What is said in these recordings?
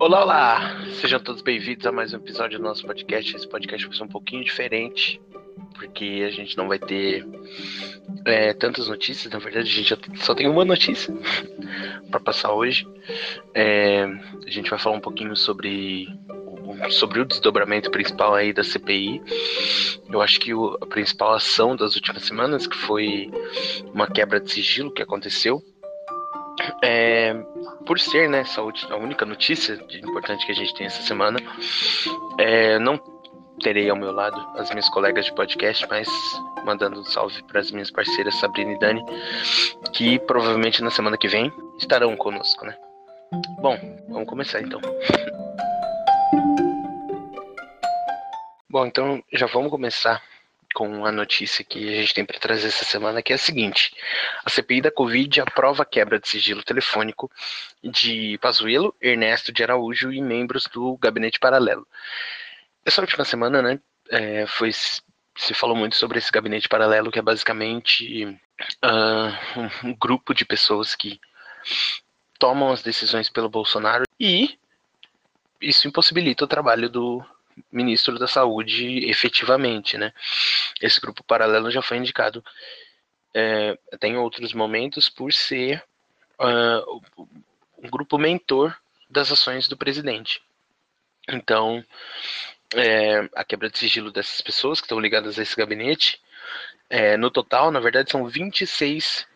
Olá, olá! Sejam todos bem-vindos a mais um episódio do nosso podcast. Esse podcast vai ser um pouquinho diferente, porque a gente não vai ter é, tantas notícias. Na verdade, a gente só tem uma notícia para passar hoje. É, a gente vai falar um pouquinho sobre sobre o desdobramento principal aí da CPI. Eu acho que o, a principal ação das últimas semanas, que foi uma quebra de sigilo que aconteceu, é, por ser né, essa a única notícia importante que a gente tem essa semana, é, não terei ao meu lado as minhas colegas de podcast, mas mandando um salve para as minhas parceiras Sabrina e Dani, que provavelmente na semana que vem estarão conosco, né? Bom, vamos começar então. Bom, então já vamos começar com a notícia que a gente tem para trazer essa semana, que é a seguinte: a CPI da Covid aprova a quebra de sigilo telefônico de Pazuello, Ernesto de Araújo e membros do gabinete paralelo. Essa última semana, né, é, foi se falou muito sobre esse gabinete paralelo, que é basicamente uh, um, um grupo de pessoas que tomam as decisões pelo Bolsonaro e isso impossibilita o trabalho do ministro da Saúde efetivamente, né? Esse grupo paralelo já foi indicado é, em outros momentos por ser uh, um grupo mentor das ações do presidente. Então, é, a quebra de sigilo dessas pessoas que estão ligadas a esse gabinete, é, no total, na verdade, são 26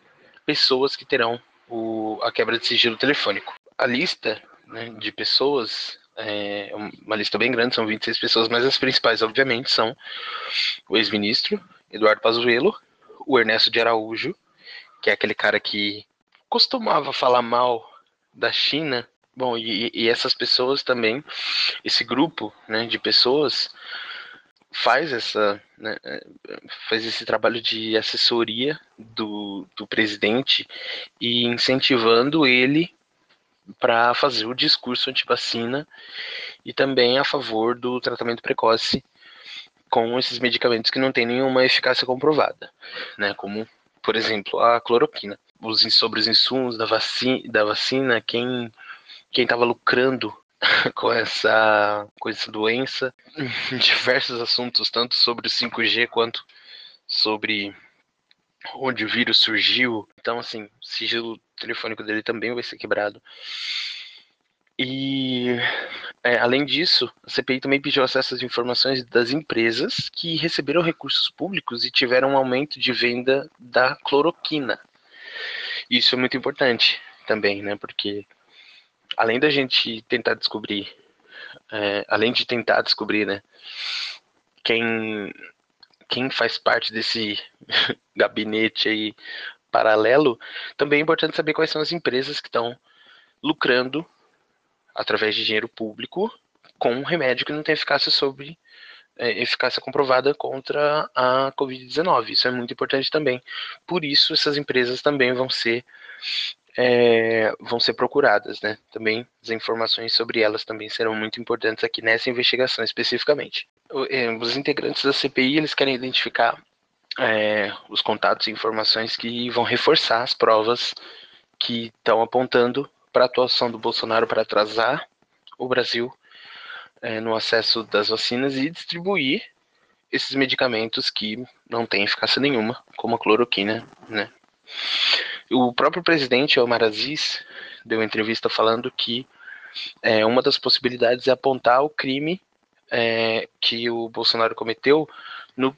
pessoas que terão o, a quebra de sigilo telefônico. A lista né, de pessoas é uma lista bem grande, são 26 pessoas, mas as principais, obviamente, são o ex-ministro Eduardo Pazuello, o Ernesto de Araújo, que é aquele cara que costumava falar mal da China. Bom, e, e essas pessoas também, esse grupo né, de pessoas faz essa né, faz esse trabalho de assessoria do, do presidente e incentivando ele para fazer o discurso anti-vacina e também a favor do tratamento precoce com esses medicamentos que não têm nenhuma eficácia comprovada, né? Como, por exemplo, a cloroquina. Os, sobre os insumos da vacina, da vacina quem estava lucrando com essa, com essa doença, diversos assuntos, tanto sobre o 5G quanto sobre onde o vírus surgiu. Então, assim, sigilo telefônico dele também vai ser quebrado. E, é, além disso, a CPI também pediu acesso às informações das empresas que receberam recursos públicos e tiveram um aumento de venda da cloroquina. Isso é muito importante também, né? Porque além da gente tentar descobrir, é, além de tentar descobrir, né? Quem quem faz parte desse gabinete aí paralelo, também é importante saber quais são as empresas que estão lucrando através de dinheiro público com um remédio que não tem eficácia sobre é, eficácia comprovada contra a Covid-19. Isso é muito importante também. Por isso, essas empresas também vão ser é, vão ser procuradas, né? Também as informações sobre elas também serão muito importantes aqui nessa investigação especificamente. É, os integrantes da CPI eles querem identificar é, os contatos e informações que vão reforçar as provas que estão apontando para a atuação do Bolsonaro para atrasar o Brasil é, no acesso das vacinas e distribuir esses medicamentos que não têm eficácia nenhuma, como a cloroquina, né? O próprio presidente Omar Aziz deu entrevista falando que é, uma das possibilidades é apontar o crime é, que o Bolsonaro cometeu no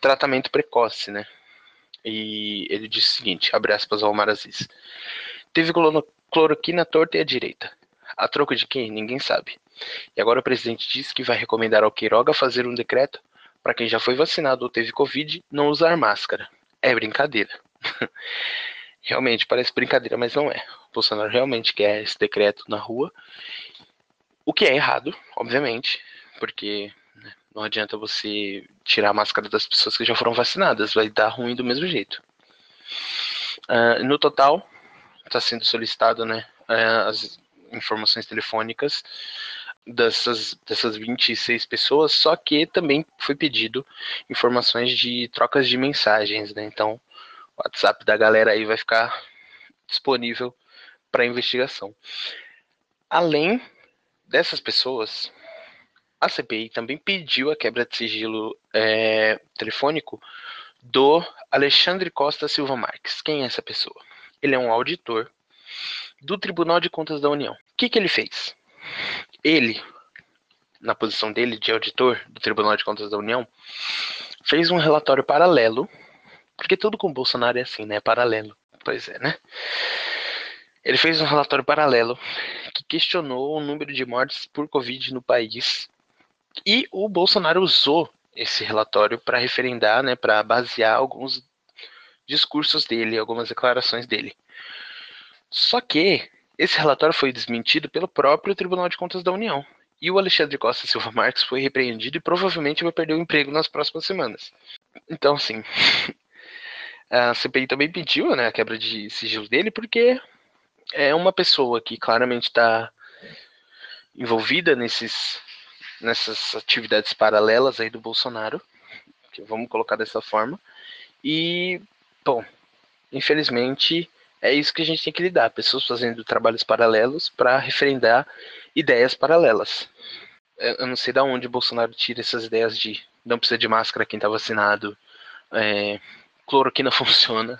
tratamento precoce, né? E ele disse o seguinte, abre aspas ao Omar Aziz. Teve cloroquina torta e à direita. A troco de quem? Ninguém sabe. E agora o presidente disse que vai recomendar ao Queiroga fazer um decreto para quem já foi vacinado ou teve Covid não usar máscara. É brincadeira. Realmente parece brincadeira, mas não é. O Bolsonaro realmente quer esse decreto na rua, o que é errado, obviamente, porque não adianta você tirar a máscara das pessoas que já foram vacinadas, vai dar ruim do mesmo jeito. Uh, no total, está sendo solicitado né, uh, as informações telefônicas dessas, dessas 26 pessoas, só que também foi pedido informações de trocas de mensagens, né? Então, o WhatsApp da galera aí vai ficar disponível para investigação. Além dessas pessoas, a CPI também pediu a quebra de sigilo é, telefônico do Alexandre Costa Silva Marques. Quem é essa pessoa? Ele é um auditor do Tribunal de Contas da União. O que, que ele fez? Ele, na posição dele de auditor do Tribunal de Contas da União, fez um relatório paralelo, porque tudo com o Bolsonaro é assim, né? Paralelo. Pois é, né? Ele fez um relatório paralelo que questionou o número de mortes por Covid no país. E o Bolsonaro usou esse relatório para referendar, né, para basear alguns discursos dele, algumas declarações dele. Só que esse relatório foi desmentido pelo próprio Tribunal de Contas da União. E o Alexandre Costa Silva Marques foi repreendido e provavelmente vai perder o emprego nas próximas semanas. Então, assim, a CPI também pediu né, a quebra de sigilo dele porque é uma pessoa que claramente está envolvida nesses, nessas atividades paralelas aí do Bolsonaro, que vamos colocar dessa forma. E, bom, infelizmente é isso que a gente tem que lidar, pessoas fazendo trabalhos paralelos para referendar ideias paralelas. Eu não sei de onde o Bolsonaro tira essas ideias de não precisa de máscara quem está vacinado, é, cloroquina funciona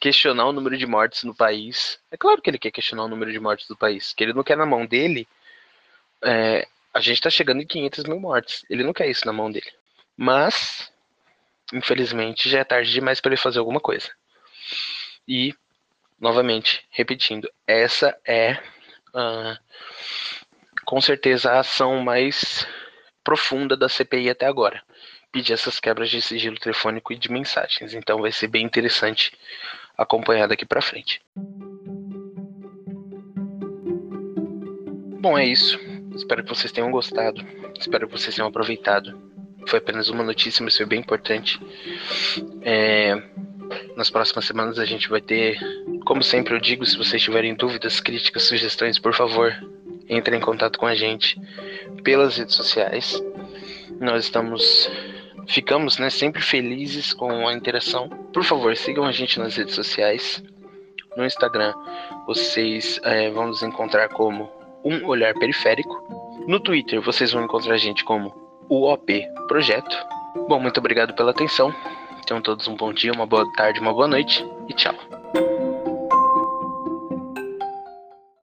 questionar o número de mortes no país. É claro que ele quer questionar o número de mortes do país, que ele não quer na mão dele. É, a gente está chegando em 500 mil mortes. Ele não quer isso na mão dele. Mas, infelizmente, já é tarde demais para ele fazer alguma coisa. E, novamente, repetindo, essa é uh, com certeza a ação mais profunda da CPI até agora pedir essas quebras de sigilo telefônico e de mensagens. Então vai ser bem interessante acompanhar daqui para frente. Bom, é isso. Espero que vocês tenham gostado. Espero que vocês tenham aproveitado. Foi apenas uma notícia, mas foi bem importante. É... Nas próximas semanas a gente vai ter, como sempre eu digo, se vocês tiverem dúvidas, críticas, sugestões, por favor, entrem em contato com a gente pelas redes sociais. Nós estamos ficamos né, sempre felizes com a interação. Por favor, sigam a gente nas redes sociais. No Instagram, vocês é, vão nos encontrar como Um Olhar Periférico. No Twitter, vocês vão encontrar a gente como o OP Projeto. Bom, muito obrigado pela atenção. Tenham todos um bom dia, uma boa tarde, uma boa noite e tchau.